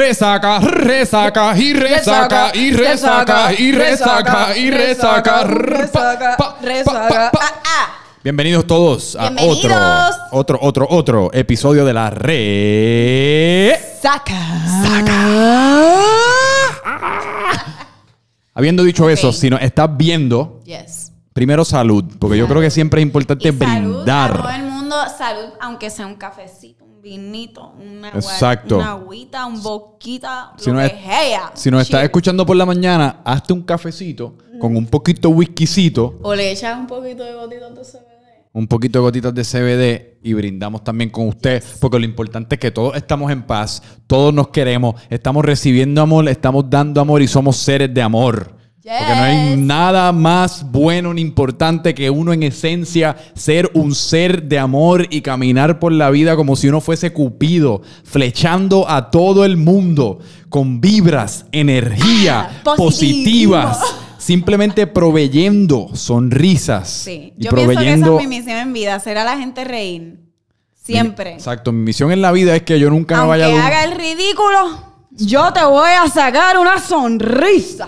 resaca, resaca, y resaca, y resaca, y resaca, y resaca. resaca. Ah, ah. Bienvenidos todos a otro, Bienvenidos. otro, otro, otro episodio de la re. Saca. Habiendo dicho Ok. eso, si nos estás viendo, Yes. primero salud, porque yo creo que siempre es importante Y salud a todo brindar. el mundo, salud, aunque sea un cafecito, un vinito, una, agua- Exacto. una agüita, un boquita, Si lo no que es- sea. Si nos estás escuchando por la mañana, hazte un cafecito con un poquito de whiskycito, O le echas un poquito de gotitas de CBD. un poquito de gotitas de CBD y brindamos también con usted, porque lo importante es que todos estamos en paz, todos nos queremos, estamos recibiendo amor, estamos dando amor y somos seres de amor. Porque no hay nada más bueno ni importante que uno en esencia ser un ser de amor y caminar por la vida como si uno fuese Cupido, flechando a todo el mundo con vibras, energía Ah, positivas, simplemente proveyendo sonrisas Sí. y Yo pienso que proveyendo esa es mi misión en vida, hacer a la gente reír. Siempre. Exacto, mi misión en la vida es que yo nunca me vaya un- haga el ridículo, yo te voy a sacar una sonrisa.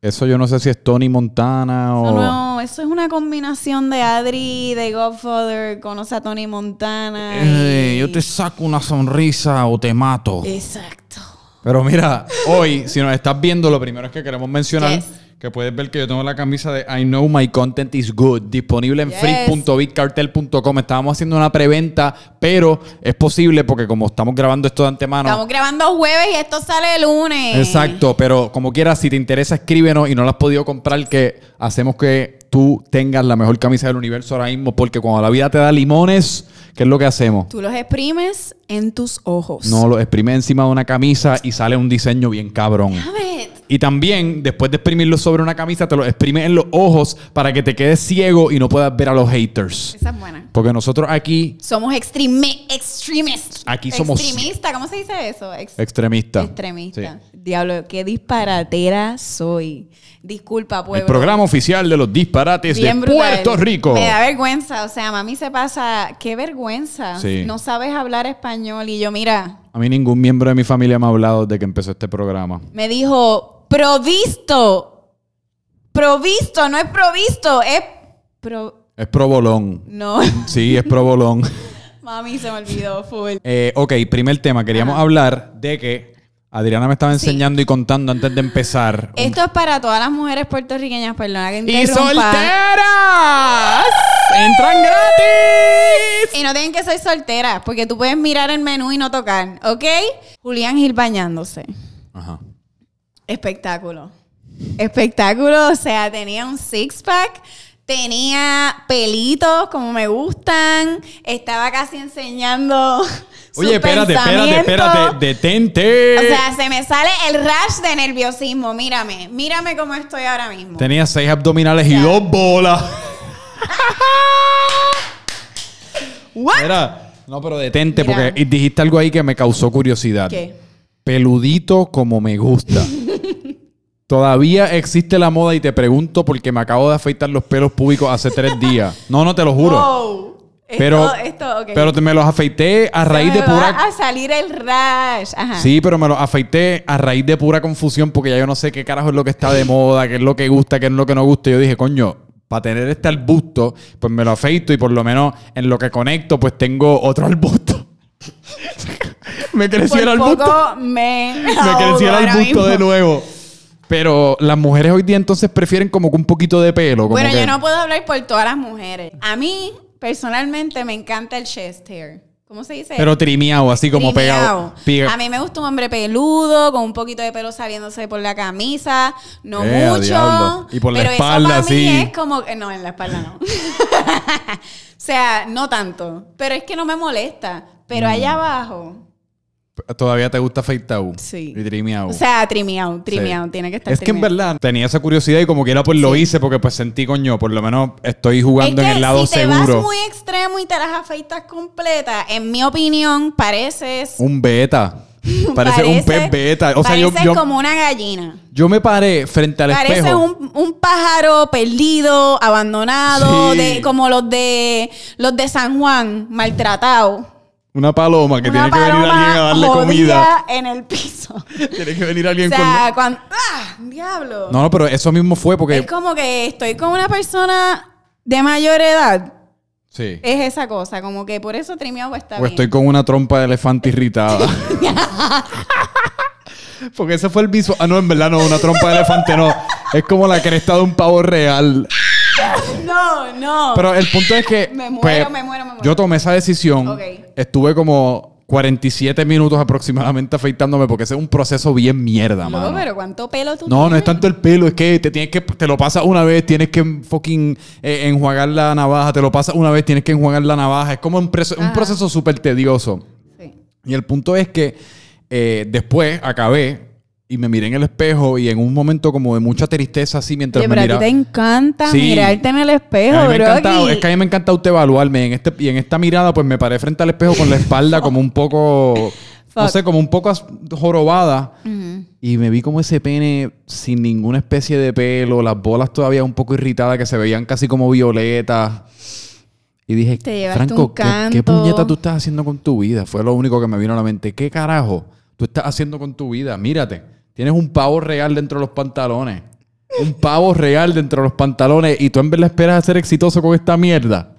Eso yo no sé si es Tony Montana o No, no, eso es una combinación de Adri, de Godfather, conoce a Tony Montana. Eh, y- yo te saco una sonrisa o te mato. Exacto. Pero mira, hoy, si nos estás viendo, lo primero es que queremos mencionar Yes. Que puedes ver que yo tengo la camisa de I Know My Content is Good, disponible en Yes. free.bitcartel.com. Estábamos haciendo una preventa, pero es posible porque como estamos grabando esto de antemano. Estamos grabando jueves y esto sale el lunes. Exacto, pero como quieras, si te interesa, escríbenos y no lo has podido comprar, que hacemos que tú tengas la mejor camisa del universo ahora mismo, porque cuando la vida te da limones, ¿qué es lo que hacemos? Tú los exprimes en tus ojos. No lo exprimes encima de una camisa y sale un diseño bien cabrón. Y también, después de exprimirlo sobre una camisa, te lo exprimes en los ojos para que te quedes ciego y no puedas ver a los haters. Esa es buena. Porque nosotros aquí, Somos extreme, extremists. Aquí somos- Extremista, ¿cómo se dice eso? Ex-. Extremista. Sí. Diablo, qué disparatera soy. Disculpa, pueblo. El programa oficial de los disparates Bien de brutal. Puerto Rico. Me da vergüenza. O sea, mami se pasa. Qué vergüenza. Sí. No sabes hablar español. Y yo, mira, A mí ningún miembro de mi familia me ha hablado desde que empezó este programa. me dijo, provisto. Provisto, no es provisto, es pro. Es provolón. No, Sí, es provolón. mami se me olvidó, full. Eh, ok, primer tema. Queríamos hablar de que Adriana me estaba Sí. enseñando y contando antes de empezar. Esto es para todas las mujeres puertorriqueñas, perdona que ¡Y interrumpa. solteras! ¡Entran gratis! Y no tienen que ser solteras, porque tú puedes mirar el menú y no tocar, ¿ok? Julián Gil bañándose. Ajá. Espectáculo. Espectáculo, o sea, tenía un six-pack, tenía pelitos como me gustan, estaba casi enseñando. Oye, espérate, espérate, espérate. Detente. O sea, se me sale el rash de nerviosismo. Mírame, mírame cómo estoy ahora mismo. Tenía seis abdominales y dos bolas. ¿What? Era. No, pero detente, Mira. porque dijiste algo ahí que me causó curiosidad. ¿Qué? Peludito como me gusta. Todavía existe la moda y te pregunto porque me acabo de afeitar los pelos públicos hace tres días. No, no te lo juro. Wow. Esto, Pero, esto, ok. pero te- me los afeité a raíz de me va pura. a salir el rash. Ajá. Sí, pero me los afeité a raíz de pura confusión porque ya yo no sé qué carajo es lo que está de moda, qué es lo que gusta, qué es lo que no gusta. Yo dije, coño, para tener este arbusto, pues me lo afeito y por lo menos en lo que conecto, pues tengo otro arbusto. me creció Por el arbusto. poco me. Me creció el arbusto de nuevo. Pero las mujeres hoy día entonces prefieren como que un poquito de pelo. Como Bueno, que- yo no puedo hablar por todas las mujeres. A mí, personalmente, me encanta el chest hair. ¿Cómo se dice? Pero trimiado, así como Trimeado. pegado. Pega- A mí me gusta un hombre peludo, con un poquito de pelo saliéndose por la camisa, no Eh, mucho. diablo. Y por la pero espalda, eso para mí es como no, en la espalda no. o sea, no tanto, pero es que no me molesta, pero Mm. allá abajo Todavía te gusta afeitado. Sí. Y trimeado. O sea, trimeado, trimeado, Sí. tiene que estar Es que en verdad tenía esa curiosidad y como quiera pues lo hice porque pues sentí, coño, por lo menos estoy jugando es en el lado si te seguro. vas muy extremo y te las afeitas completas, en mi opinión, pareces... Un beta. Parece un pez beta. O sea, yo, pareces yo, como una gallina. yo me paré frente al Pareces espejo. un, un pájaro perdido, abandonado, Sí. de, como los de los de San Juan, maltratados. Una paloma que una tiene que venir alguien a darle comida. en el piso. Tiene que venir o alguien sea, cuando... ¡Ah! ¡Diablo! con... No, no, pero eso mismo fue porque... Es como que estoy con una persona de mayor edad. Sí. Es esa cosa, como que por eso trimeado está O bien. estoy con una trompa de elefante irritada. Porque ese fue el visual. Ah, no, en verdad no, una trompa de elefante no. Es como la cresta de un pavo real. No, no. Pero el punto es que. Me muero, pues, me muero, me muero. Yo tomé esa decisión. Estuve como 47 minutos aproximadamente afeitándome porque ese es un proceso bien mierda, Loco, mano. pero ¿cuánto pelo tú No, no tienes? es tanto el pelo, es que te tienes que te lo pasas una vez, tienes que fucking eh, enjuagar la navaja, te lo pasas una vez, tienes que enjuagar la navaja, es como un, preso- un proceso súper tedioso. Sí. Y el punto es que eh, después acabé y me miré en el espejo y en un momento como de mucha tristeza así mientras Oye, me pero a ti te encanta Sí. mirarte en el A espejo, mí me bro. encanta, es que a mí me encanta autoevaluarme en este, y en esta mirada pues me paré frente al espejo con la espalda como un poco, no Fuck. sé, como un poco as- jorobada. Y me vi como ese pene sin ninguna especie de pelo, las bolas todavía un poco irritadas que se veían casi como violetas. Y dije, Te llevaste Franco, un ¿qué, qué canto. puñeta tú estás haciendo con tu vida? Fue lo único que me vino a la mente. ¿Qué carajo tú estás haciendo con tu vida? Mírate, tienes un pavo real dentro de los pantalones. Un pavo real dentro de los pantalones y tú en verdad esperas ser exitoso con esta mierda.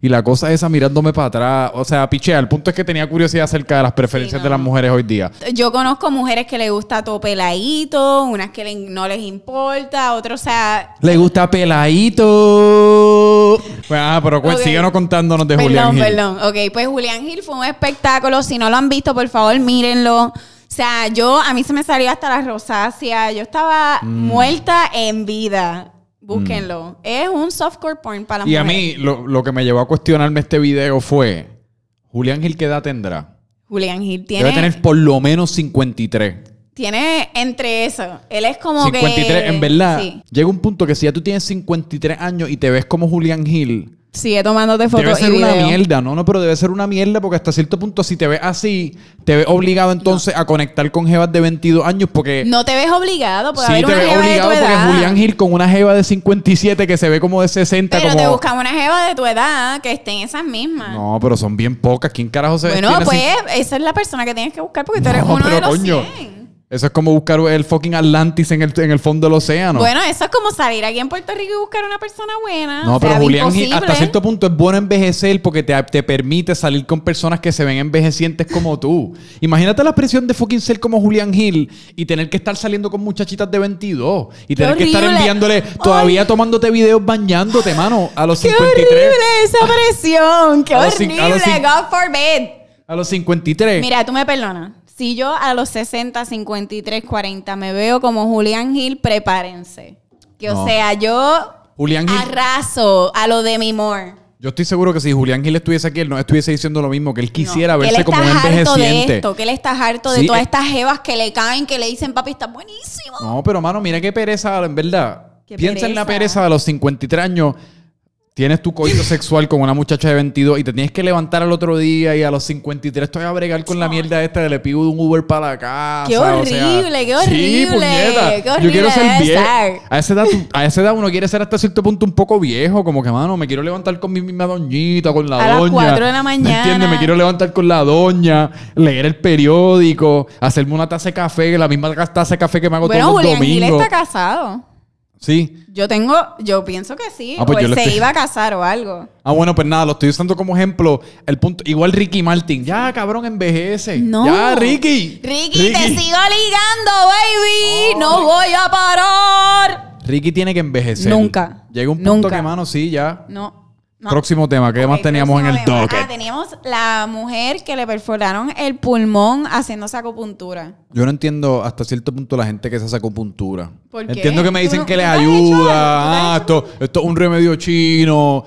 Y la cosa esa mirándome para atrás. O sea, pichea. El punto es que tenía curiosidad acerca de las preferencias no. de las mujeres hoy día. Yo conozco mujeres que les gusta todo peladito, unas que le- no les importa, otros, o sea... Le gusta peladito. Bueno, ah, pero cu- Ok. síguenos contándonos de Perdón, Julián Gil. perdón. Ok, pues Julián Gil fue un espectáculo. Si no lo han visto, por favor, mírenlo. O sea, yo, a mí se me salió hasta la rosácea. Yo estaba Mm. muerta en vida. Búsquenlo. Es un softcore porn para las Y a mujeres. mí, lo, lo que me llevó a cuestionarme este video fue: ¿Julián Gil qué edad tendrá? Julián Gil tiene, Debe tener por lo menos 53. tiene entre eso. Él es como 53, que... en verdad. Sí. Llega un punto que si ya tú tienes 53 años y te ves como Julián Gil, Sigue tomándote fotos debe ser y una videos. mierda, ¿no? No, pero debe ser una mierda porque hasta cierto punto, si te ves así, te ves obligado entonces a conectar con jevas de 22 años porque. No te ves obligado. Puede Sí, haber te una ves jeva de tu obligado porque edad. Julián Gil con una jeva de 57 que se ve como de 60 Pero como... te buscamos una jeva de tu edad que esté en esas mismas. No, pero son bien pocas. ¿Quién carajo se Bueno, tiene pues esa es la persona que tienes que buscar porque tú eres No, uno pero de los coño. 100. Eso es como buscar el fucking Atlantis en el, en el fondo del océano. Bueno, eso es como salir aquí en Puerto Rico y buscar una persona buena. no, O sea, pero Julián Gil imposible. hasta cierto punto es bueno envejecer porque te, te permite salir con personas que se ven envejecientes como tú. Imagínate la presión de fucking ser como Julián Gil y tener que estar saliendo con muchachitas de 22 y Qué tener que estar enviándole, todavía tomándote videos bañándote, mano, a los ¡Qué 53. horrible esa presión! ¡Qué A los horrible! God forbid. A los 53. Mira, tú me perdonas. Si yo a los 60, 53, 40 me veo como Julián Gil, prepárense. Que No. o sea, yo Julián Gil- arraso a lo de mi Moore. Yo estoy seguro que si Julián Gil estuviese aquí, él no estuviese diciendo lo mismo, que él quisiera No, verse él como un harto de envejeciente. esto, que él está harto Sí, de todas eh. estas jevas que le caen, que le dicen, papi, está buenísimo. No, pero mano, mira qué pereza, en verdad. Qué Piensa en la pereza de los 53 años. Tienes tu coito sexual con una muchacha de 22 y te tienes que levantar al otro día y a los 53 estoy a bregar con la mierda esta de le pido un Uber para la casa. Qué o sea, horrible, qué Sí, horrible, puñeta. qué Yo horrible quiero ser viejo. A esa, edad, a esa edad uno quiere ser hasta cierto punto un poco viejo. Como que, mano, me quiero levantar con mi misma doñita, con la A las doña. cuatro de la ¿Me mañana. entiendes? Me quiero levantar con la doña, leer el periódico, hacerme una taza de café, la misma taza de café que me hago Bueno, todos los Julián Gil domingos. está casado. Sí. Yo tengo, yo pienso que sí. Ah, pues o él se estoy- iba a casar o algo. Ah, bueno, pues nada, lo estoy usando como ejemplo. El punto, igual Ricky Martin. Ya, cabrón, envejece. No. Ya, Ricky. Ricky, te sigo ligando, baby. No voy a parar. Ricky tiene que envejecer. Nunca. Llega un punto Nunca. que, mano, sí, ya. No. No. Próximo tema. ¿Qué más Ok, teníamos en el docket? Ah, teníamos la mujer que le perforaron el pulmón haciéndose acupuntura. Yo no entiendo hasta cierto punto la gente que hace acupuntura. ¿Por qué? Entiendo que me ¿Tú dicen no- que les ayuda. Ah, esto, esto es un remedio chino.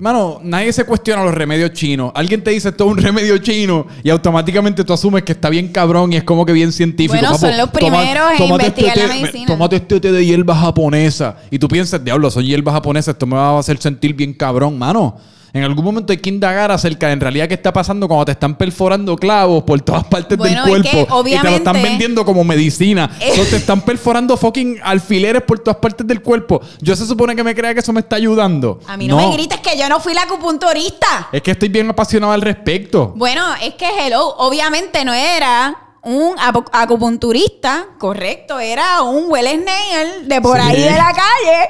Mano, nadie se cuestiona los remedios chinos. Alguien te dice esto es un remedio chino y automáticamente tú asumes que está bien cabrón y es como que bien científico. Bueno, son los primeros en tómate investigar la té- medicina. Tómate este té de hierba japonesa. Y tú piensas, diablo, son hierbas japonesas, esto me va a hacer sentir bien cabrón, mano. En algún momento hay que indagar acerca de en realidad qué está pasando cuando te están perforando clavos por todas partes Bueno, del es que, cuerpo y te lo están obviamente- vendiendo como medicina. O te están perforando fucking alfileres por todas partes del cuerpo. Yo se supone que me crea que eso me está ayudando. A mí no, me grites que yo no fui la acupunturista. Es que estoy bien apasionado al respecto. Bueno, es que hello, obviamente no era un acupunturista, correcto, era un well nail de por Sí. ahí de la calle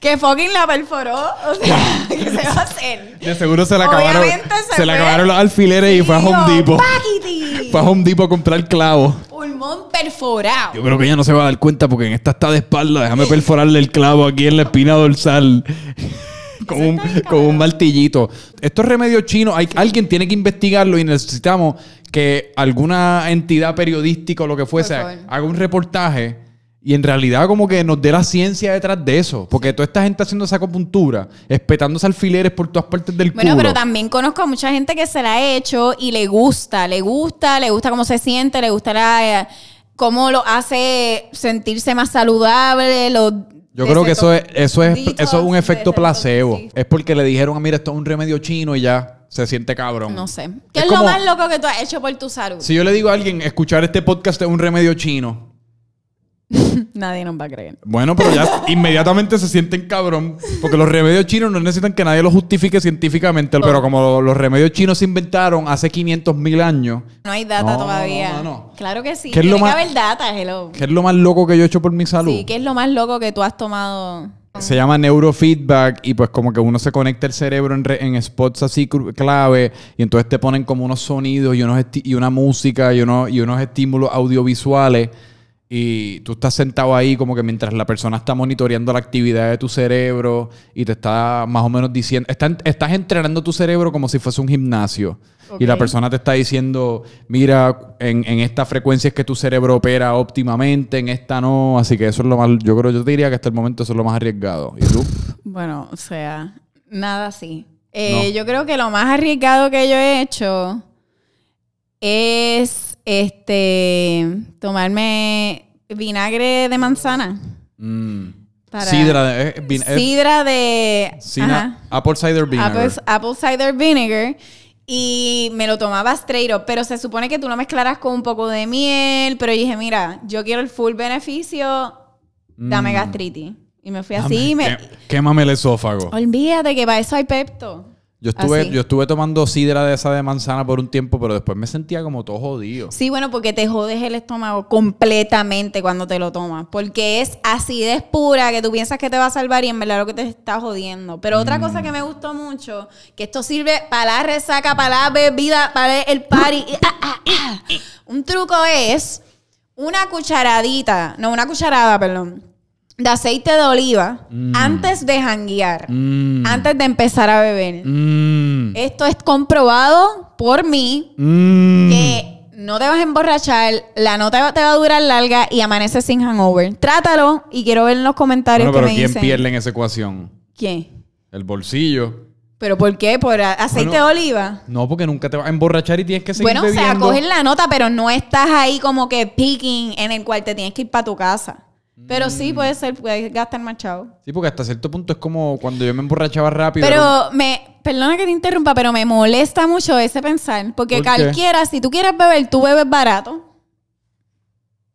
que fucking la perforó. O sea, ¿qué se va a hacer? De seguro se le acabaron, se se le acabaron los alfileres y fue a Home Depot. ¡Paquiti! Fue a Home Depot a comprar clavos. Pulmón perforado. Yo creo que ella no se va a dar cuenta porque en esta está de espalda. Déjame perforarle el clavo aquí en la espina dorsal. con, un, con un martillito. Estos remedios chinos, hay, alguien tiene que investigarlo y necesitamos que alguna entidad periodística o lo que fuese haga un reportaje y en realidad como que nos dé la ciencia detrás de eso. Porque toda esta gente haciendo esa acupuntura, espetándose alfileres por todas partes del Bueno, culo. pero también conozco a mucha gente que se la ha hecho y le gusta, le gusta, le gusta cómo se siente, le gusta la, eh, cómo lo hace sentirse más saludable. Lo Yo creo que eso es, eso es, eso es un efecto placebo. Es porque le dijeron, "Ah, mira, esto es un remedio chino y ya se siente cabrón. No sé. ¿Qué Es es, lo más loco que tú has hecho por tu salud? Si yo le digo a alguien, escuchar este podcast es un remedio chino. Nadie nos va a creer. Bueno, pero ya inmediatamente se sienten cabrón. Porque los remedios chinos no necesitan que nadie los justifique científicamente. Oh. Pero como los remedios chinos se inventaron hace 500 mil años, No hay data No, todavía. no, no. Claro que sí. ¿Qué es Tiene lo que más- haber data, hello. ¿qué es lo más loco que yo he hecho por mi salud? Sí, ¿qué es lo más loco que tú has tomado? Se llama neurofeedback y pues como que uno se conecta el cerebro en, re- en spots así clave y entonces te ponen como unos sonidos y, unos y una música y, uno- y unos estímulos audiovisuales y tú estás sentado ahí como que mientras la persona está monitoreando la actividad de tu cerebro y te está más o menos diciendo, está- estás entrenando tu cerebro como si fuese un gimnasio. Y la persona te está diciendo, mira, en, en esta frecuencia es que tu cerebro opera óptimamente, en esta no. Así que eso es lo más, yo creo, yo te diría que hasta el momento eso es lo más arriesgado. ¿Y tú? Bueno, o sea, nada así. Eh, No. Yo creo que lo más arriesgado que yo he hecho es este tomarme vinagre de manzana. Mm. Para- Sidra de, eh, vin- eh, Sidra de sina- Apple cider vinegar. apple, apple cider vinegar. Y me lo tomaba straight up, pero se supone que tú lo mezclaras con un poco de miel. Pero yo dije, mira, yo quiero el full beneficio, dame Mm. gastritis. Y me fui Dame, así. y me, qué- Quémame el esófago. Olvídate que para eso hay Pepto. Yo estuve, Así. yo estuve tomando sidra de esa de manzana por un tiempo, pero después me sentía como todo jodido. Sí, bueno, porque te jodes el estómago completamente cuando te lo tomas. Porque es acidez pura que tú piensas que te va a salvar y en verdad lo que te está jodiendo. Pero otra cosa que me gustó mucho, que esto sirve para la resaca, para la bebida, para el party. ah, ah, ah. Un truco es una cucharadita, no, una cucharada, perdón, de aceite de oliva antes de janguear, Mm. antes de empezar a beber. Mm. Esto es comprobado por mí Mm. que no te vas a emborrachar, la nota te va a durar larga y amaneces sin hangover. Trátalo y quiero ver en los comentarios Bueno, pero que me ¿quién dicen. pierde en esa ecuación? ¿Quién? El bolsillo. ¿Pero por qué? ¿Por aceite Bueno, de oliva? No, porque nunca te vas a emborrachar y tienes que seguir Bueno, o sea, coges la nota, pero no estás ahí como que picking en el cual te tienes que ir para tu casa. Pero Mm. sí puede ser, puedes gastar más chavo. Sí, porque hasta cierto punto es como cuando yo me emborrachaba rápido. Pero me, perdona que te interrumpa, pero me molesta mucho ese pensar. Porque cualquiera, si tú quieres beber, tú bebes barato.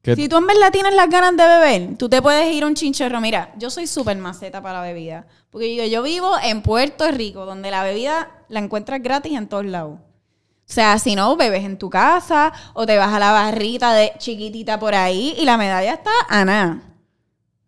Si tú en verdad tienes las ganas de beber, tú te puedes ir a un chinchorro. Mira, yo soy súper maceta para la bebida. Porque yo, yo vivo en Puerto Rico, donde la bebida la encuentras gratis en todos lados. O sea, si no, bebes en tu casa o te vas a la barrita de chiquitita por ahí y la medalla está a nada.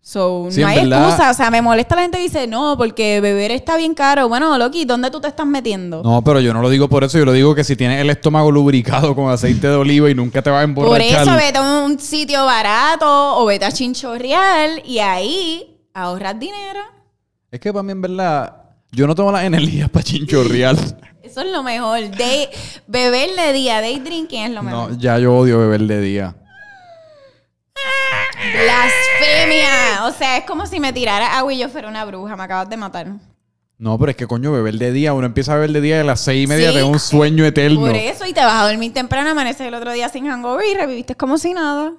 So, Sí, no hay verdad- excusa. O sea, me molesta la gente que dice, no, porque beber está bien caro. Bueno, Loki, ¿dónde tú te estás metiendo? No, pero yo no lo digo por eso. Yo lo digo que si tienes el estómago lubricado con aceite de oliva y nunca te vas a Por emborrachar. eso vete a un sitio barato o vete a Chinchorreal y ahí ahorras dinero. Es que para mí, en verdad, yo no tengo las energías para chinchorreal. Eso es lo mejor. Day, beber de día, day drinking es lo mejor. no, ya yo odio beber de día. Blasfemia. O sea, es como si me tirara agua y yo fuera una bruja. Me acabas de matar. No, pero es que coño, beber de día, uno empieza a beber de día a las seis y media da un sueño eterno. Por eso, y te vas a dormir temprano, amaneces el otro día sin hangover y reviviste como si nada.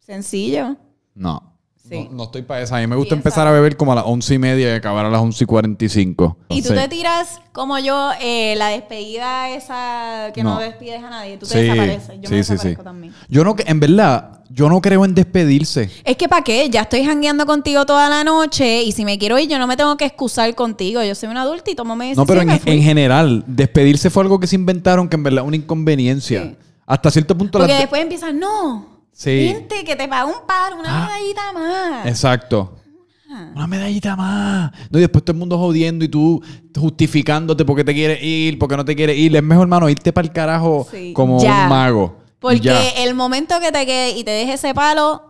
Sencillo. No. Sí. No, no estoy para esa. A mí me gusta Sí, empezar a beber como a las once y media y acabar a las once y cuarenta y cinco. Y tú Sí. te tiras como yo, eh, la despedida esa que no, No. despides a nadie. Tú te desapareces. Yo me desaparezco también. Yo no, en verdad, yo no creo en despedirse. Es que ¿para qué? Ya estoy jangueando contigo toda la noche y si me quiero ir, yo no me tengo que excusar contigo. Yo soy un adulto y tomo No, pero en, general, despedirse fue algo que se inventaron que en verdad es una inconveniencia. Hasta cierto punto Porque las- después empiezan, no, Sí. vente, que te paga un par, una Ah. medallita más. Exacto. Ah. Una medallita más. No, y después todo el mundo jodiendo y tú justificándote porque te quieres ir, porque no te quieres ir. Es mejor, hermano, irte para el carajo Sí. como Ya. un mago. Porque ya. el momento que te quede y te deje ese palo,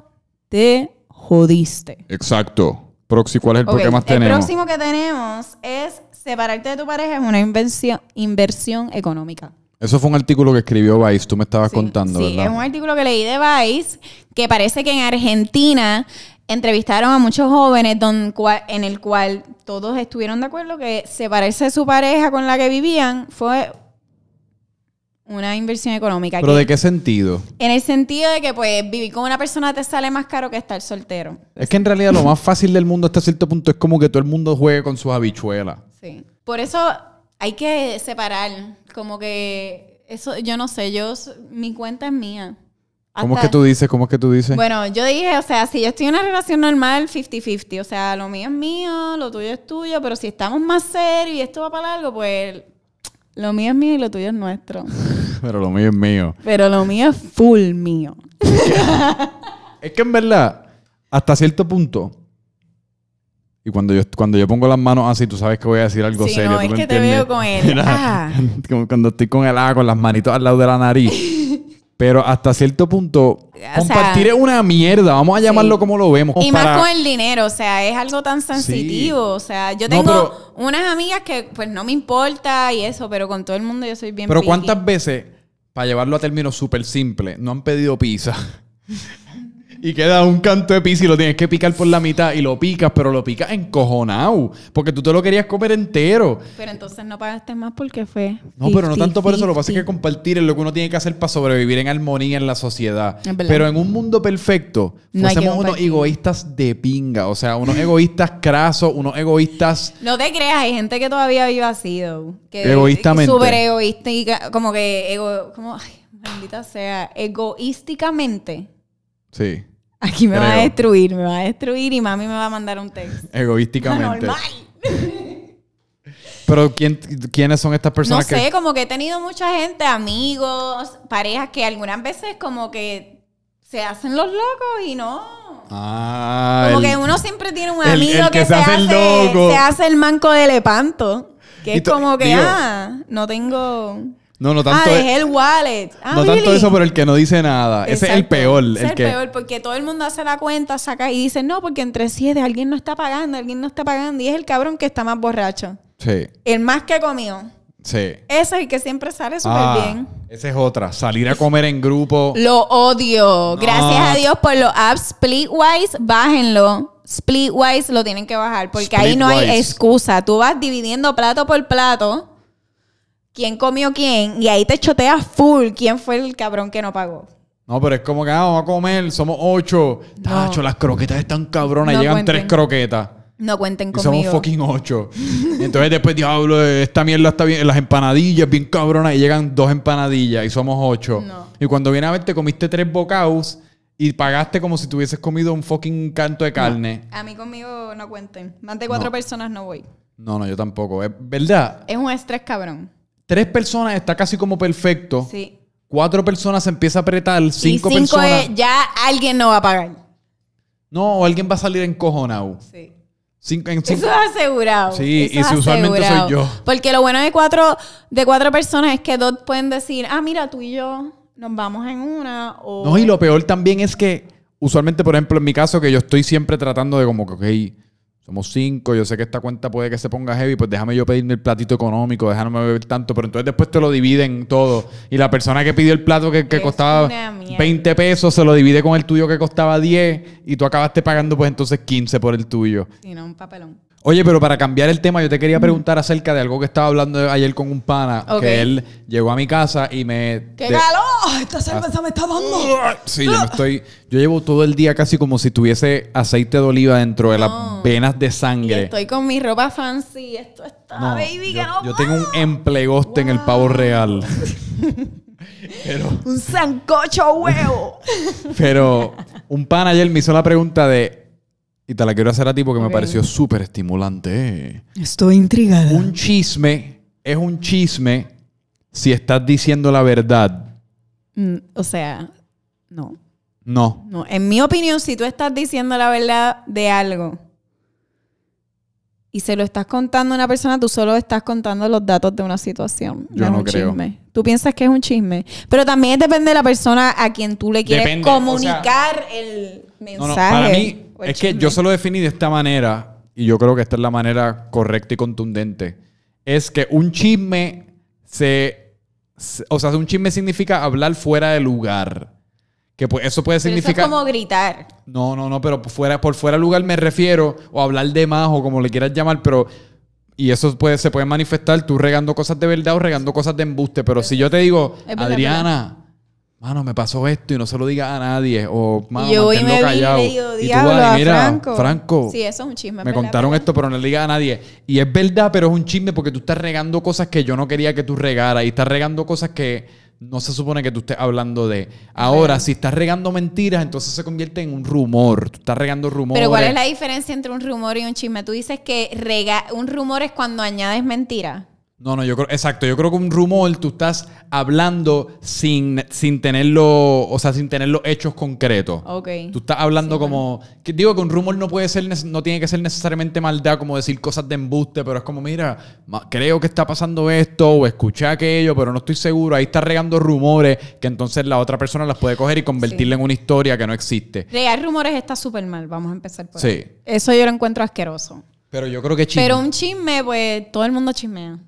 te jodiste. Exacto. Proxy, ¿cuál es el Ok, porque más el tenemos? próximo que tenemos es separarte de tu pareja es una inversión, inversión económica. Eso fue un artículo que escribió Vice, tú me estabas Sí, contando, sí, ¿verdad? es un artículo que leí de Vice que parece que en Argentina entrevistaron a muchos jóvenes don- en el cual todos estuvieron de acuerdo que separarse de su pareja con la que vivían fue una inversión económica. ¿Pero que- de qué sentido? En el sentido de que pues vivir con una persona te sale más caro que estar soltero. Es que en realidad lo más fácil del mundo hasta cierto punto es como que todo el mundo juegue con sus habichuelas. Sí. Por eso hay que separar. Como que eso, yo no sé, yo mi cuenta es mía. ¿Cómo es que tú dices? ¿Cómo es que tú dices? Bueno, yo dije, o sea, si yo estoy en una relación normal, 50-50. O sea, lo mío es mío, lo tuyo es tuyo, pero si estamos más serios y esto va para largo, pues lo mío es mío y lo tuyo es nuestro. Pero lo mío es mío. Pero lo mío es full mío. Es que en verdad, hasta cierto punto, y cuando yo, cuando yo pongo las manos así, tú sabes que voy a decir algo Sí, serio. no, ¿tú es me que te entiendes? veo con el, Mira, ah. cuando estoy con el A, con las manitos al lado de la nariz. Pero hasta cierto punto, compartir es una mierda. Vamos a llamarlo Sí. como lo vemos. Y para- más con el dinero, o sea, es algo tan sensitivo. O sea, yo No, tengo pero- unas amigas que pues no me importa y eso, pero con todo el mundo yo soy bien Pero. ¿cuántas veces, para llevarlo a términos súper simples, no han pedido pizza? Y queda un canto de pizza y lo tienes que picar por la mitad y lo picas, pero lo picas encojonado. Porque tú te lo querías comer entero. Pero entonces no pagaste más porque fue. No, pero no tanto por eso. Lo que pasa es que 50-50. compartir es lo que uno tiene que hacer para sobrevivir en armonía en la sociedad. Pero en un mundo perfecto, No fuésemos unos egoístas de pinga. O sea, unos egoístas crasos, unos egoístas... No te creas, hay gente que todavía vive así, though. Que Egoístamente. Súper egoísta y como que ego, como, ay, maldita sea, egoísticamente. Sí, Aquí me va a destruir, me va a destruir y mami me va a mandar un texto. egoísticamente. Normal. Pero ¿quién, ¿quiénes son estas No personas sé, que...? como que he tenido mucha gente, amigos, parejas que algunas veces como que se hacen los locos y no. Ah, Como el- que uno siempre tiene un amigo el que, que se, se hace el loco. se hace el manco de lepanto. Que Y es como que, digo- ah, no tengo... No, no Ah, tanto... dejé el wallet. Ah, no tanto eso, pero el que no dice nada. Ese es el peor. Ese es el que... peor, porque todo el mundo hace la cuenta, saca y dice, no, porque entre siete alguien no está pagando, alguien no está pagando. Y es el cabrón que está más borracho. Sí, El más que comió. sí. Ese es el que siempre sale súper Ah, bien. Esa es otra. Salir a comer en grupo. Lo odio. Gracias a Dios por los apps Splitwise, bájenlo. Splitwise lo tienen que bajar porque ahí no hay excusa. Tú vas dividiendo plato por plato quién comió quién y ahí te choteas full quién fue el cabrón que no pagó. No, pero es como que ah, vamos a comer, somos ocho. Tacho, las croquetas están cabronas. No llegan cuenten. tres croquetas. No cuenten Y somos conmigo. fucking ocho. Entonces después, diablo, esta mierda está bien. Las empanadillas bien cabronas y llegan dos empanadillas y somos ocho. No. Y cuando viene a ver, te comiste tres bocados y pagaste como si tuvieses comido un fucking canto de carne. A mí conmigo no cuenten. Más de cuatro No. personas no voy. No, no, yo tampoco. Es verdad. Es un estrés cabrón. Tres personas está casi como perfecto. Sí. Cuatro personas se empieza a apretar. Cinco, y cinco personas. es, ya alguien no va a pagar. No, o alguien va a salir encojonado. Sí. Cinco, en cinco- Eso es asegurado. Sí, Eso y si usualmente soy yo. Porque lo bueno de cuatro, de cuatro personas es que dos pueden decir, ah, mira, tú y yo nos vamos en una. O... No, y lo peor también es que, usualmente, por ejemplo, en mi caso, que yo estoy siempre tratando de como que, ok, somos cinco, yo sé que esta cuenta puede que se ponga heavy, pues déjame yo pedirme el platito económico, déjame beber tanto, pero entonces después te lo dividen todo. Y la persona que pidió el plato que, costaba una mierda. 20 pesos se lo divide con el tuyo que costaba 10 y tú acabaste pagando pues entonces 15 por el tuyo. Sí, no, un papelón. Oye, pero para cambiar el tema, yo te quería preguntar acerca de algo que estaba hablando ayer con un pana, que él llegó a mi casa y me... ¡Qué de- calor! ¡Ah, esta cerveza me está dando! Sí, yo me estoy. Yo llevo todo el día casi como si tuviese aceite de oliva dentro de No. las venas de Y sangre. estoy con mi ropa fancy. Esto está, No, baby, yo, que no yo tengo un puedo. emplegoste en el pavo real. pero, Un sancocho huevo. pero un pan ayer me hizo la pregunta de. Y te la quiero hacer a ti porque me pareció súper estimulante. Estoy intrigada. Un chisme es un chisme si estás diciendo la verdad. Mm, o sea, no. No. No, en mi opinión, si tú estás diciendo la verdad de algo y se lo estás contando a una persona, tú solo estás contando los datos de una situación. Yo no un creo. Chisme. Tú piensas que es un chisme. Pero también depende de la persona a quien tú le quieres Depende, o comunicar el mensaje. No, no, para mí es que yo se lo definí de esta manera y yo creo que esta es la manera correcta y contundente. Es que un chisme se- o sea, un chisme significa hablar fuera de lugar. Que pues eso puede Pero eso significar es como gritar. No, no, no, pero por fuera por fuera de lugar me refiero o hablar de más o como le quieras llamar, pero y eso puede, se puede manifestar tú regando cosas de verdad o regando cosas de embuste. Pero si yo te digo, Adriana, mano, me pasó esto y no se lo digas a nadie. O, mano, yo y me callado. le digo, Y tú vas mira, Franco. Franco, Sí, eso es un chisme. me ¿verdad? contaron ¿verdad? esto, pero no le digas a nadie. Y es verdad, pero es un chisme porque tú estás regando cosas que yo no quería que tú regaras. Y estás regando cosas que no se supone que tú estés hablando de. Ahora, si estás regando mentiras, entonces se convierte en un rumor. Tú estás regando rumores. Pero ¿cuál es la diferencia entre un rumor y un chisme? Tú dices que rega un rumor es cuando añades mentira. No, no, yo creo, exacto, yo creo que un rumor tú estás hablando sin, sin tenerlo, o sea, sin tener los hechos concretos. Ok. Tú estás hablando como, que digo que un rumor no puede ser, no tiene que ser necesariamente maldad, como decir cosas de embuste, pero es como, mira, creo que está pasando esto, o escuché aquello, pero no estoy seguro. Ahí está regando rumores que entonces la otra persona las puede coger y convertirla en una historia que no existe. Regar rumores está súper mal. Vamos a empezar por Sí. ahí. Eso yo lo encuentro asqueroso. Pero yo creo que chisme. Pero un chisme, pues todo el mundo chismea.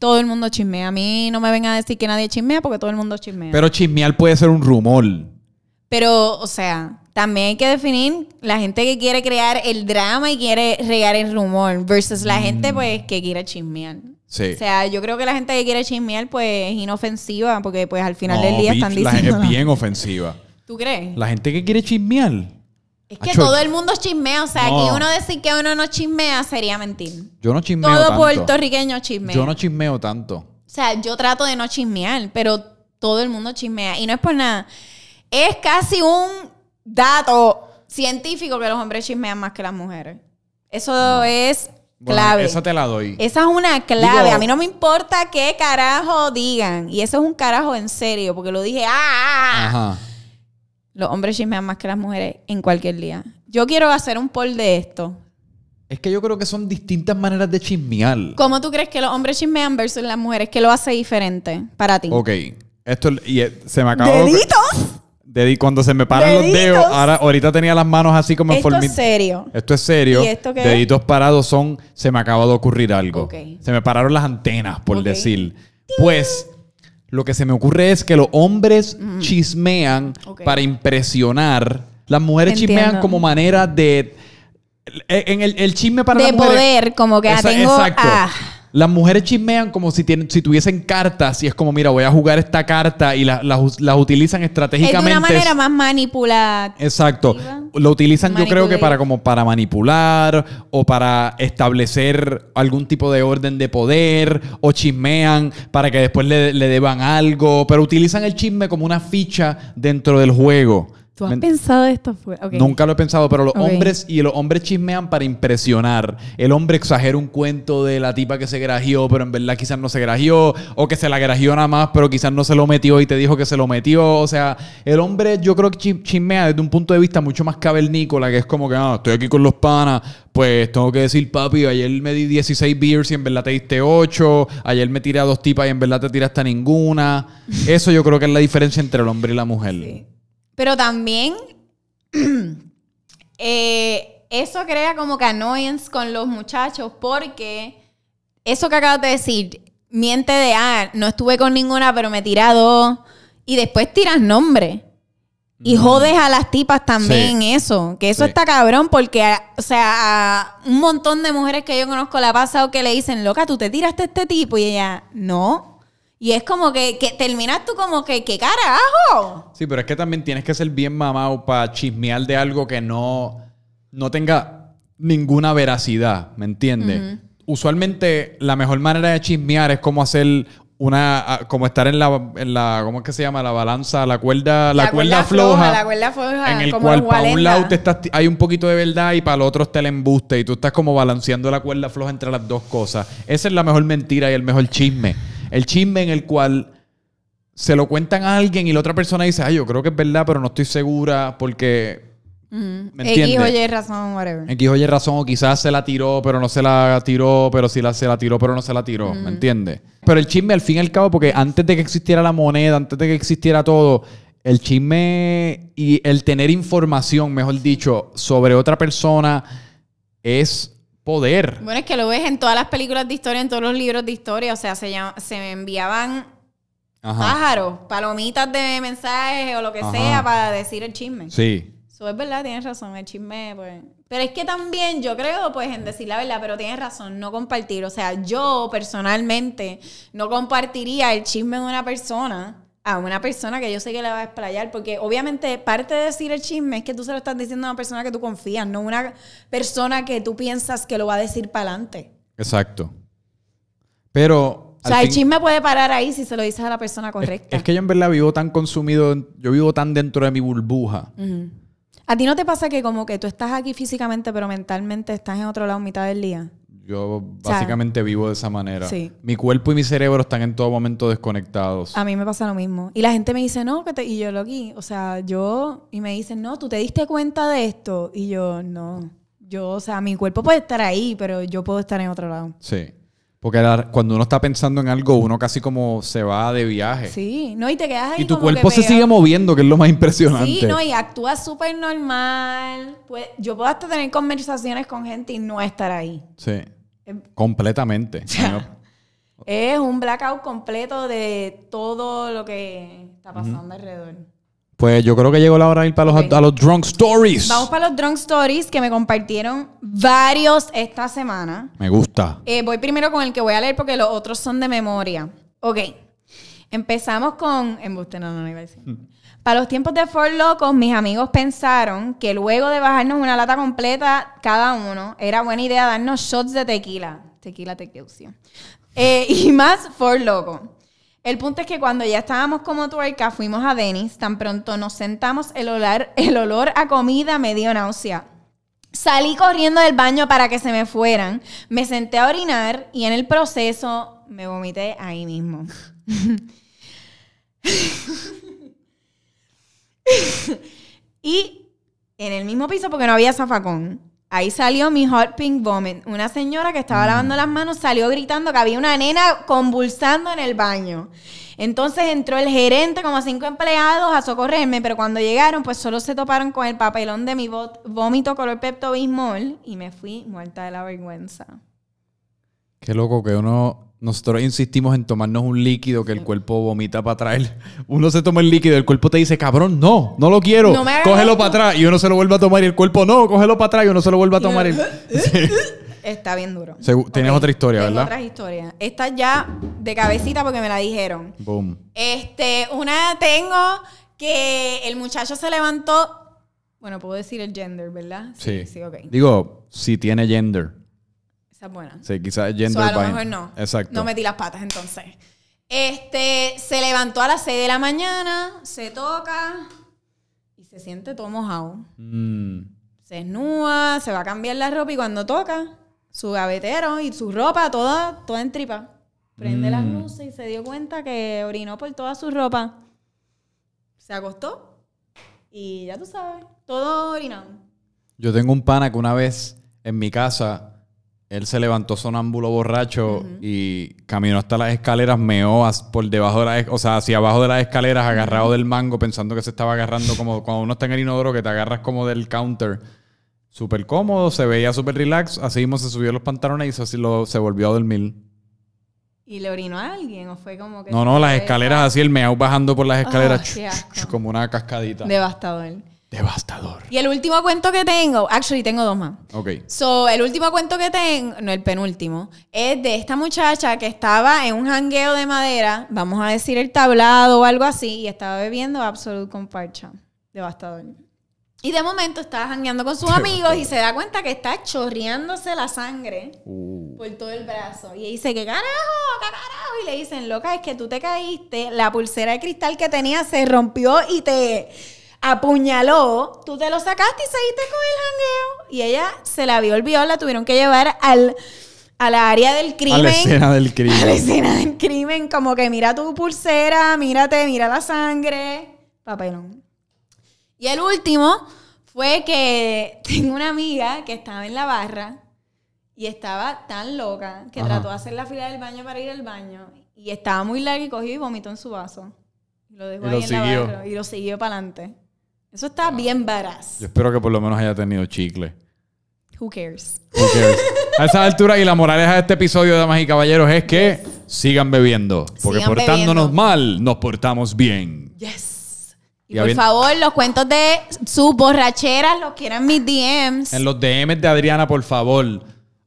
Todo el mundo chismea. A mí no me vengan a decir que nadie chismea porque todo el mundo chismea. Pero chismear puede ser un rumor. Pero, o sea, también hay que definir la gente que quiere crear el drama y quiere regar el rumor versus la Mm. gente, pues, que quiere chismear. Sí. O sea, yo creo que la gente que quiere chismear, pues, es inofensiva porque, pues, al final No, del día bitch, están la- diciendo... es bien ofensiva. ¿Tú crees? La gente que quiere chismear. Es que Acho, todo el mundo chismea. O sea, No. aquí uno decir que uno no chismea sería mentir. Yo no chismeo Todo tanto. puertorriqueño chismea. Yo no chismeo tanto. O sea, yo trato de no chismear, pero todo el mundo chismea. Y no es por nada. Es casi un dato científico que los hombres chismean más que las mujeres. Eso es Bueno, clave. esa te la doy. Esa es una clave. Digo- a mí no me importa qué carajo digan. Y eso es un carajo en serio, porque lo dije. ¡Ah! ah, ah". Ajá. Los hombres chismean más que las mujeres en cualquier día. Yo quiero hacer un poll de esto. Es que yo creo que son distintas maneras de chismear. ¿Cómo tú crees que los hombres chismean versus las mujeres? ¿Qué lo hace diferente para ti? Ok. Esto y eh, se me acabó. ¡Deditos! Dedi- cuando se me paran los dedos, ahora ahorita tenía las manos así como en Esto es serio. Esto es serio. ¿Y esto qué es? Deditos parados son. Se me acaba de ocurrir algo. Ok. Se me pararon las antenas, por Ok. decir. Pues. Lo que se me ocurre es que los hombres chismean Ok. para impresionar. Las mujeres Entiendo. chismean como manera de. En el, el chisme para de poder, como que ah, tengo. exacto. Ah, Las mujeres chismean como si, tienen, si tuviesen cartas y es como, mira, voy a jugar esta carta y la- las las utilizan es de estratégicamente. una manera más manipulativa. Exacto. Lo utilizan yo creo que para como para manipular o para establecer algún tipo de orden de poder o chismean para que después le, le deban algo, pero utilizan el chisme como una ficha dentro del juego. ¿Tú has ¿Me- pensado esto? Nunca lo he pensado, pero los hombres y los hombres chismean para impresionar. El hombre exagera un cuento de la tipa que se grajió, pero en verdad quizás no se grajió, o que se la grajió nada más, pero quizás no se lo metió y te dijo que se lo metió. O sea, el hombre yo creo que chi- chismea desde un punto de vista mucho más cavernícola, que es como que, ah, estoy aquí con los panas, pues tengo que decir, papi, ayer me di 16 beers y en verdad te diste 8, ayer me tiré a dos tipas y en verdad te tiraste a ninguna. Eso yo creo que es la diferencia entre el hombre y la mujer. Sí. Pero también eh, eso crea como que annoyance con los muchachos porque eso que acabas de decir, miente de, ah, no estuve con ninguna, pero me tiré a dos y después tiras nombre. Y jodes a las tipas también. Sí. eso. Que eso Sí. está cabrón porque, a- o sea, a un montón de mujeres que yo conozco le ha pasado que le dicen, loca, tú te tiraste a este tipo. Y ella, no. Y es como que, que terminas tú como que, ¿qué carajo? Sí, pero es que también tienes que ser bien mamado para chismear de algo que no, no tenga ninguna veracidad, ¿me entiendes? Usualmente la mejor manera de chismear es como hacer una, como estar en la, en la, ¿cómo es que se llama? La balanza, la cuerda, la, cuerda, floja. La cuerda floja. En el como cual para un lado te estás, hay un poquito de verdad y para el otro está el embuste y tú estás como balanceando la cuerda floja entre las dos cosas. Esa es la mejor mentira y el mejor chisme. El chisme en el cual se lo cuentan a alguien y la otra persona dice, ay, yo creo que es verdad, pero no estoy segura porque... ¿Me X, entiendes? oye, razón, whatever. X oye razón, o quizás se la tiró, pero no se la tiró, pero sí la, se la tiró, pero no se la tiró, ¿me entiendes? Pero el chisme, al fin y al cabo, porque antes de que existiera la moneda, antes de que existiera todo, el chisme y el tener información, mejor dicho, sobre otra persona es poder. Bueno, es que lo ves en todas las películas de historia, en todos los libros de historia. O sea, se, llama- se enviaban Ajá. pájaros, palomitas de mensajes o lo que Ajá. sea para decir el chisme. Sí. Eso es verdad, tienes razón, el chisme, pues. Pero es que también yo creo, pues, en decir la verdad, pero tienes razón, no compartir. O sea, yo personalmente no compartiría el chisme de una persona a una persona que yo sé que le va a explayar, porque obviamente parte de decir el chisme es que tú se lo estás diciendo a una persona que tú confías, no una persona que tú piensas que lo va a decir para adelante. Exacto. Pero... O sea, el fin- chisme puede parar ahí si se lo dices a la persona correcta. es que yo en verdad vivo tan consumido, yo vivo tan dentro de mi burbuja. ¿A ti no te pasa que como que tú estás aquí físicamente, pero mentalmente estás en otro lado mitad del día? Yo sea, básicamente vivo de esa manera. sí. Mi cuerpo y mi cerebro están en todo momento desconectados. A mí me pasa lo mismo. Y la gente me dice, no, que te... Y yo lo aquí, o sea, yo... Y me dicen, no, ¿tú te diste cuenta de esto? Y yo, no. Yo, o sea, mi cuerpo puede estar ahí, pero yo puedo estar en otro lado. Sí. Porque la- cuando uno está pensando en algo, uno casi como se va de viaje. Sí, no, y te quedas ahí Y tu como cuerpo que se sigue moviendo, que es lo más impresionante. Sí, no, y actúas súper normal. Pues, yo puedo hasta tener conversaciones con gente y no estar ahí. Sí. Em- Completamente. Es un blackout completo de todo lo que está pasando alrededor. Pues yo creo que llegó la hora de ir para los, a los drunk stories. Vamos para los drunk stories que me compartieron varios esta semana. Me gusta. Eh, voy primero con el que voy a leer porque los otros son de memoria. Ok. Empezamos con. Embuste, no, no, no iba a decir. Para los tiempos de Fort Locos, mis amigos pensaron que luego de bajarnos una lata completa cada uno, era buena idea darnos shots de tequila. Tequila tequila. Eh, y más Fort Loco. El punto es que cuando ya estábamos como tuerca, fuimos a Denis. Tan pronto nos sentamos, el olor, el olor a comida me dio náusea. Salí corriendo del baño para que se me fueran. Me senté a orinar y en el proceso me vomité ahí mismo. y en el mismo piso, porque no había zafacón, ahí salió mi hot pink vomit. Una señora que estaba lavando las manos salió gritando que había una nena convulsando en el baño. Entonces entró el gerente, como cinco empleados, a socorrerme, pero cuando llegaron, pues solo se toparon con el papelón de mi vó- vómito color Pepto Bismol y me fui muerta de la vergüenza. Qué loco que uno... Nosotros insistimos en tomarnos un líquido que el cuerpo vomita para traer. Uno se toma el líquido y el cuerpo te dice, cabrón, no, no lo quiero. No me hagas cógelo esto". para atrás. Y uno se lo vuelve a tomar y el cuerpo, no, cógelo para atrás y uno se lo vuelve a tomar. y- Sí. Está bien duro. Segu- tenías otra historia, Tengo ¿verdad? otras historias. Esta ya de cabecita porque me la dijeron. Boom. Este, una tengo que el muchacho se levantó. Bueno, puedo decir el gender, ¿verdad? Sí. Sí, ok. Digo, si tiene gender. Esa es buena. Sí, quizás es So, gender a lo mejor no. Exacto. No metí las patas entonces. Este, se levantó a las 6 de la mañana, se toca y se siente todo mojado. Mm. Se desnuda, se va a cambiar la ropa y cuando toca, su gavetero y su ropa toda, toda en tripa. Prende las Mm. luces y se dio cuenta que orinó por toda su ropa. Se acostó y ya tú sabes, todo orinado. Yo tengo un pana que una vez en mi casa, él se levantó sonámbulo borracho y caminó hasta las escaleras, meó por debajo de las, o sea, hacia abajo de las escaleras, agarrado del mango, pensando que se estaba agarrando como cuando uno está en el inodoro, que te agarras como del counter. Súper cómodo, se veía súper relax. Así mismo se subió los pantalones y así lo- se volvió a dormir. ¿Y le orinó a alguien o fue como que... No, no, las escaleras así, el meao bajando por las escaleras, como una cascadita. Devastador. Devastador. Y el último cuento que tengo, actually tengo dos más. Ok. So, el último cuento que tengo, no el penúltimo, es de esta muchacha que estaba en un jangueo de madera, vamos a decir el tablado o algo así, y estaba bebiendo Absolute con parcha. Devastador. Y de momento estaba jangueando con sus amigos y se da cuenta que está chorreándose la sangre Uh. por todo el brazo. Y dice, ¿qué carajo? ¿Qué carajo? Y le dicen, loca, es que tú te caíste, la pulsera de cristal que tenía se rompió y te apuñaló. Tú te lo sacaste y seguiste con el jangueo. Y ella se la había olvidado, la tuvieron que llevar al, a la área del crimen. A la escena del crimen. A la escena del crimen, como que mira tu pulsera, mírate, mira la sangre. Papelón. Y el último fue que tengo una amiga que estaba en la barra y estaba tan loca que Ajá. trató de hacer la fila del baño para ir al baño y estaba muy larga y cogió y vomitó en su vaso. Lo dejó Y ahí lo en siguió. la barra y lo siguió para adelante. Eso está bien varaz. Yo espero que por lo menos haya tenido chicle. Who cares? Who cares? A esa altura y la moraleja de este episodio, damas y caballeros, es que sigan bebiendo. Porque Sigan portándonos bebiendo. mal, nos portamos bien. Yes. Y, Y por favor, los cuentos de sus borracheras los quieran mis DMs. En los DMs de Adriana, por favor.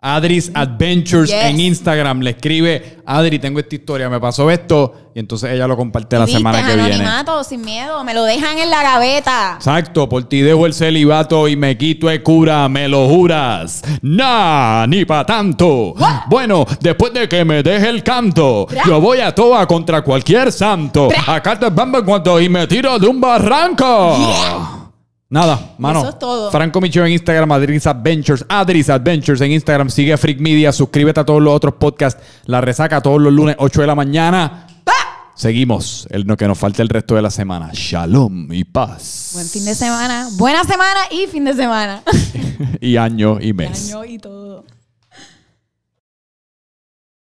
Adris Adventures Yes. en Instagram. Le escribe, Adri, tengo esta historia, me pasó esto. Y entonces ella lo comparte la semana que viene. Anonimato, sin miedo. Me lo dejan en la gaveta. Exacto, por ti dejo el celibato y me quito el cura, me lo juras. Nah, ni pa' tanto. Bueno, después de que me deje el canto, yo voy a toa contra cualquier santo. Acá te bamba en cuanto y me tiro de un barranco. Nada, mano. Eso es todo. Franco Micho en Instagram, Adris Adventures, Adris Adventures en Instagram. Sigue a Freak Media, suscríbete a todos los otros podcasts. La resaca todos los lunes, 8 de la mañana. Seguimos, el, no, que nos falta el resto de la semana. Shalom y paz. Buen fin de semana. Buena semana y fin de semana. y año y mes. Año y todo.